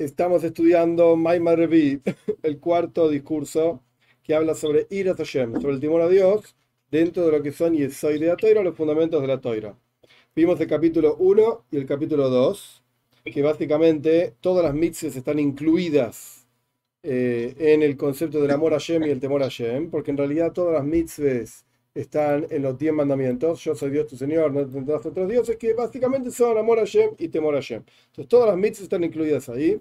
Estamos estudiando Maimar Revi, el cuarto discurso que habla sobre Irat Hashem, sobre el temor a Dios, dentro de lo que son Yesoy de la Toira, los fundamentos de la Toira. Vimos el capítulo 1 y el capítulo 2, que básicamente todas las mitzvahs están incluidas eh, en el concepto del amor a Hashem y el temor a Hashem, porque en realidad todas las mitzvahs están en los 10 mandamientos. Yo soy Dios tu Señor, no tendrás otros dioses, que básicamente son amor a Hashem y temor a Hashem. Entonces todas las mitzvahs están incluidas ahí.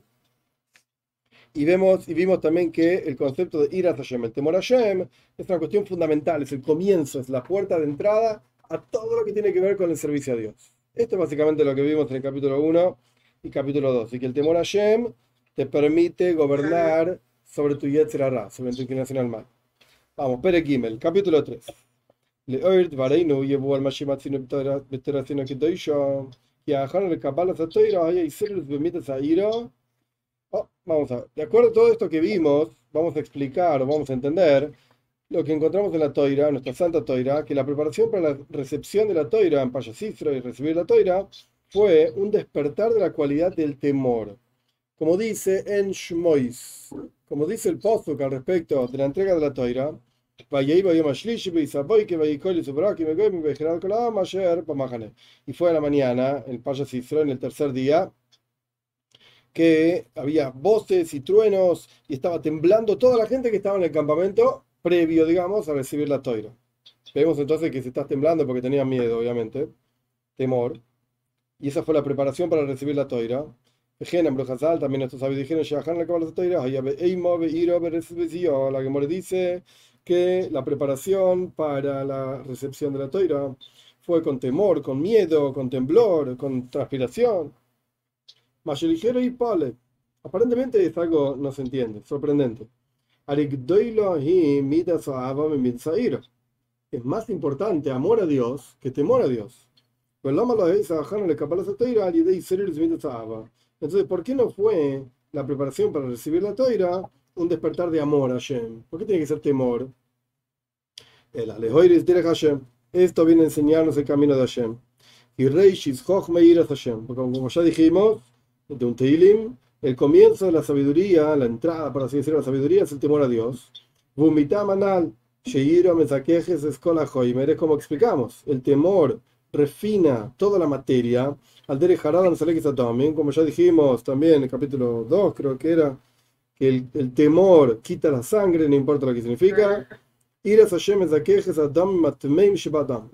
Y, vemos, y vimos también que el concepto de Iras Hashem, el temor a Hashem, es una cuestión fundamental, es el comienzo, es la puerta de entrada a todo lo que tiene que ver con el servicio a Dios. Esto es básicamente lo que vimos en el capítulo 1 y capítulo 2. Y que el temor a Hashem te permite gobernar sobre tu Yetzer sobre tu inclinación al mal. Vamos, Pere Gimel, capítulo 3. Leoir Dvareinu llevó al Mashim Atzino Beteratzino Kedoisho, y a Hanan el Kabbalah Satoira, y a Isilus Bemitas Airo, Vamos a de acuerdo a todo esto que vimos, vamos a explicar o vamos a entender lo que encontramos en la toira, nuestra santa toira, que la preparación para la recepción de la toira en Payasifra y recibir la toira fue un despertar de la cualidad del temor. Como dice en Shmois, como dice el Postuk al respecto de la entrega de la toira, y fue a la mañana, el Paya en el tercer día, que había voces y truenos y estaba temblando toda la gente que estaba en el campamento previo, digamos, a recibir la toira. Vemos entonces que se está temblando porque tenía miedo, obviamente, temor. Y esa fue la preparación para recibir la toira. También estos sabios dijeron, la que dice que la preparación para la recepción de la toira fue con temor, con miedo, con temblor, con transpiración. Ligero y pale. Aparentemente es algo, no se entiende, sorprendente. Es más importante amor a Dios que temor a Dios. Entonces, ¿por qué no fue la preparación para recibir la toira un despertar de amor a Hashem. ¿Por qué tiene que ser temor? El Alejoiris de Hashem. Esto viene a enseñarnos el camino de Hashem. Y Reishis Hashem. Porque como ya dijimos, de un Teilim, el comienzo de la sabiduría, la entrada, por así decirlo, la sabiduría es el temor a Dios. Vumitamanal, Sheiro Mesaquejes Escola Joimer, es como explicamos. El temor refina toda la materia. Al Dere Haradan también, como ya dijimos también en el capítulo 2, creo que era que el, temor quita la sangre, no importa lo que significa. Es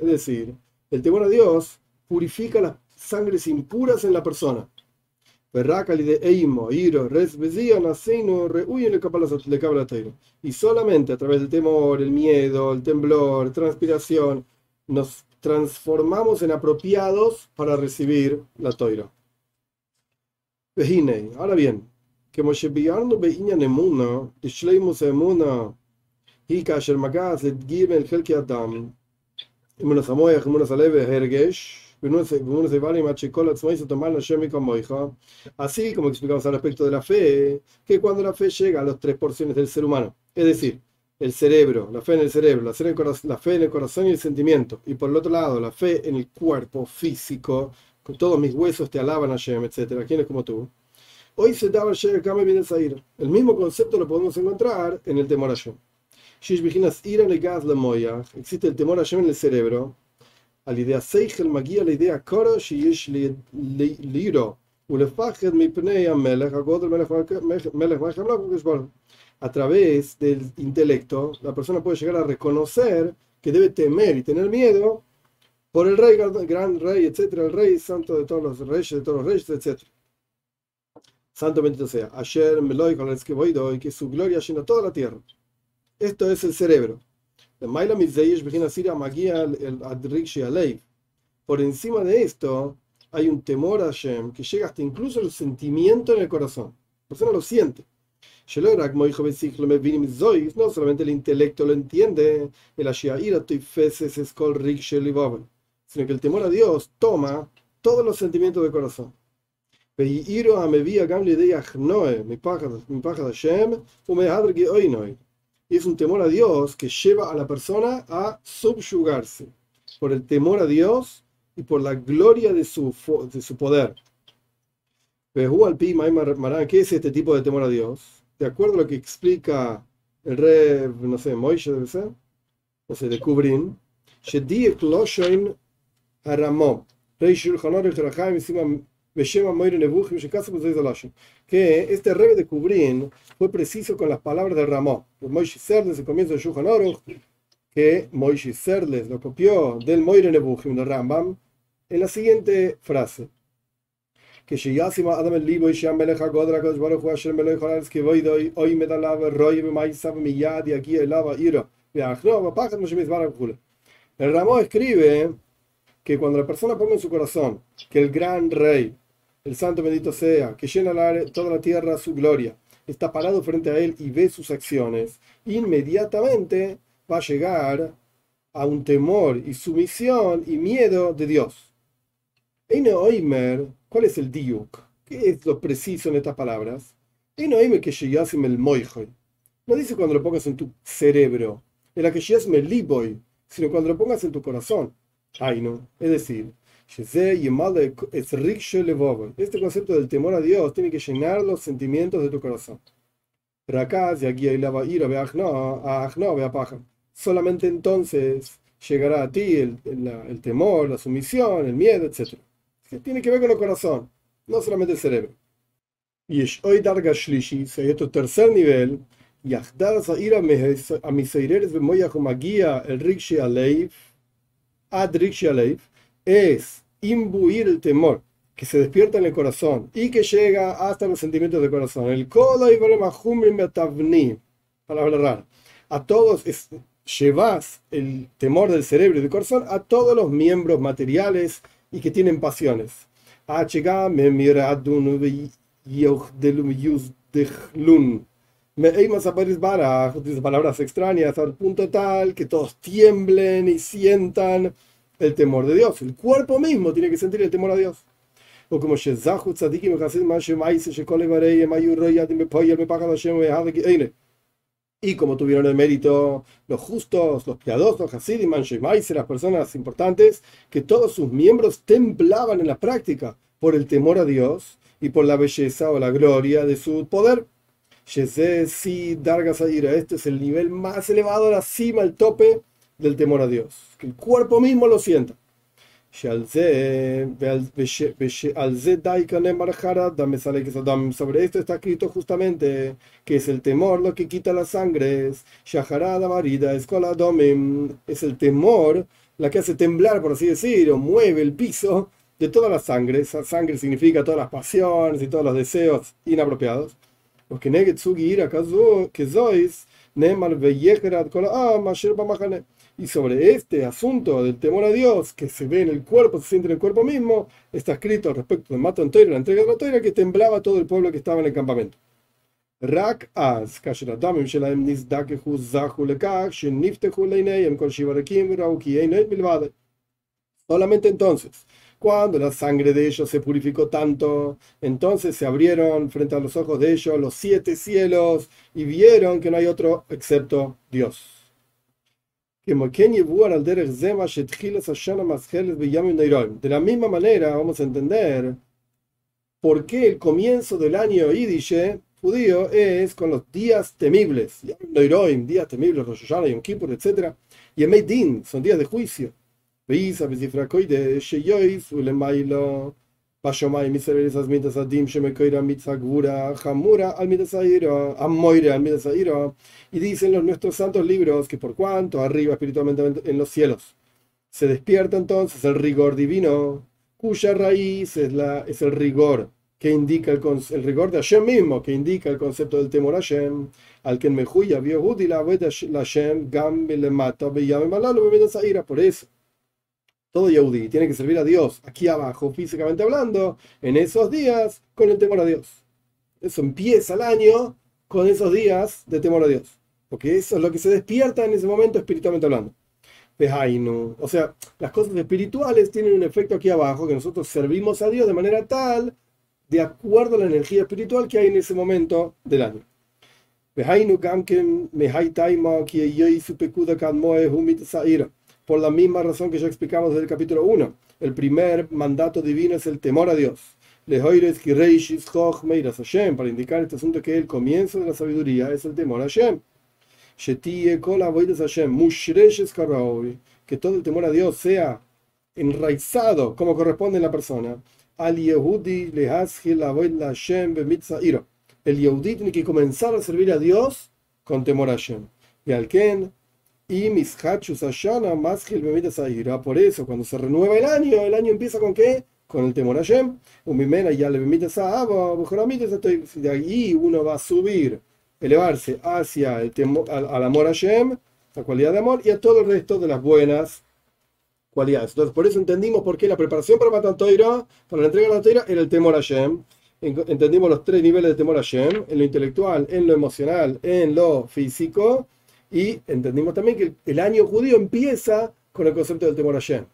decir, el temor a Dios purifica las sangres impuras en la persona. Y solamente a través del temor, el miedo, el temblor, transpiración, nos transformamos en apropiados para recibir la toira. Ahora bien, que Moshe Nemuna, Ishleimus Emuna, Hika Shermakas, Gimel Helki Adam, Emunas Amoyach, Emunas Aleve, Hergesh, Así como explicamos al respecto de la fe, que cuando la fe llega a las tres porciones del ser humano, es decir, el cerebro, la fe en el cerebro, la fe en el, corazón, y el sentimiento, y por el otro lado, la fe en el cuerpo físico, con todos mis huesos te alaban a Shem, etc. ¿Quién es como tú? Hoy se daba el Kame viene Sair. El mismo concepto lo podemos encontrar en el temor a Shem. Existe el temor a Shem en el cerebro, a la idea Seichel Magia, la idea Koro, Shish Liro. A través del intelecto, la persona puede llegar a reconocer que debe temer y tener miedo por el rey, gran rey, etcétera, el rey santo de todos los reyes, de todos los reyes, etcétera. Santo bendito sea. Ayer Meloy con el que voy y que su gloria llena toda la tierra. Esto es el cerebro. Por encima de esto hay un temor a Hashem que llega hasta incluso el sentimiento en el corazón. La persona lo siente. No solamente el intelecto lo entiende, el sino que el temor a Dios toma todos los sentimientos del corazón. Es un temor a Dios que lleva a la persona a subyugarse por el temor a Dios y por la gloria de su, de su poder. ¿Qué es este tipo de temor a Dios? De acuerdo a lo que explica el rey, no sé, Moishe debe ser, no sé, de Kubrin, Rey que este rey de Kubrin fue preciso con las palabras de Ramó. Moishe Serles, el comienzo de Shulchan que Moishe Serles lo copió del Moire Nebuchim de Rambam en la siguiente frase. Que Adam el Libo y Melech HaGodra Kodesh Baruch Asher Melech HaLaretz que Voidoi Oy Medalav Roy B'Maisav Miyad y aquí Elava Iro Ve'achno V'Pachat Moshe Mizbarach El Ramó escribe que cuando la persona ponga en su corazón que el gran rey, el santo bendito sea, que llena toda la tierra su gloria, está parado frente a él y ve sus acciones, inmediatamente va a llegar a un temor y sumisión y miedo de Dios. Oimer, ¿cuál es el diuk? ¿Qué es lo preciso en estas palabras? Oimer que el No dice cuando lo pongas en tu cerebro, en la que el liboy, sino cuando lo pongas en tu corazón. Ay, no. Es decir, este concepto del temor a Dios tiene que llenar los sentimientos de tu corazón. Solamente entonces llegará a ti el, el, temor, la sumisión, el miedo, etc. Que tiene que ver con el corazón, no solamente el cerebro. Y es hoy Darga Shlishi, hay otro tercer nivel, Yahdar Zaira Amiseireres Bemoyahumagia el Rikshi Aleif, Ad Rikshi Aleif, es imbuir el temor que se despierta en el corazón y que llega hasta los sentimientos del corazón. El kodo y palabra rara. A todos es, llevas el temor del cerebro y del corazón a todos los miembros materiales y que tienen pasiones. Me palabras extrañas al punto tal que todos tiemblen y sientan el temor de Dios. El cuerpo mismo tiene que sentir el temor a Dios. Y como tuvieron el mérito los justos, los piadosos, Hasidim, y las personas importantes, que todos sus miembros temblaban en la práctica por el temor a Dios y por la belleza o la gloria de su poder. Este es el nivel más elevado, la cima, el tope del temor a Dios, que el cuerpo mismo lo sienta. Sobre esto está escrito justamente que es el temor lo que quita las sangres. Es el temor la que hace temblar, por así decir, o mueve el piso de todas las sangres. Sangre significa todas las pasiones y todos los deseos inapropiados. Los que que sois, y sobre este asunto del temor a Dios, que se ve en el cuerpo, se siente en el cuerpo mismo, está escrito respecto de Matan Toira, la entrega de la Toira, que temblaba todo el pueblo que estaba en el campamento. Solamente entonces, cuando la sangre de ellos se purificó tanto, entonces se abrieron frente a los ojos de ellos los siete cielos y vieron que no hay otro excepto Dios. De la misma manera vamos a entender por qué el comienzo del año Yiddish judío es con los días temibles, días temibles, Rosh Hashanah, Yom Kippur, etc. Y el Din son días de juicio. Y dicen los nuestros santos libros que por cuanto arriba espiritualmente en los cielos se despierta entonces el rigor divino, cuya raíz es, la, es el rigor que indica el, el rigor de Hashem mismo, que indica el concepto del temor a Hashem, al que en Mejuya vio la Hashem, Gam le mata, por eso todo Yehudi tiene que servir a Dios aquí abajo, físicamente hablando, en esos días con el temor a Dios. Eso empieza el año con esos días de temor a Dios. Porque eso es lo que se despierta en ese momento espiritualmente hablando. O sea, las cosas espirituales tienen un efecto aquí abajo, que nosotros servimos a Dios de manera tal, de acuerdo a la energía espiritual que hay en ese momento del año. Por la misma razón que ya explicamos desde el capítulo 1. El primer mandato divino es el temor a Dios. Para indicar este asunto que el comienzo de la sabiduría es el temor a Hashem. Que todo el temor a Dios sea enraizado como corresponde en la persona. Al Yehudi. El Yehudi tiene que comenzar a servir a Dios con temor a Hashem. Y al Ken, y mis hachus Ashana Bemitza Iro. Por eso, cuando se renueva el año, el año empieza con qué? con el temor a Hashem, Umimena ya le permite de ahí uno va a subir, elevarse hacia el temor, al, amor a Hashem, la cualidad de amor, y a todo el resto de las buenas cualidades. Entonces, por eso entendimos por qué la preparación para Matan Toira, para la entrega de la Toira, era el temor a Hashem. Entendimos los tres niveles de temor a Hashem, en lo intelectual, en lo emocional, en lo físico, y entendimos también que el año judío empieza con el concepto del temor a.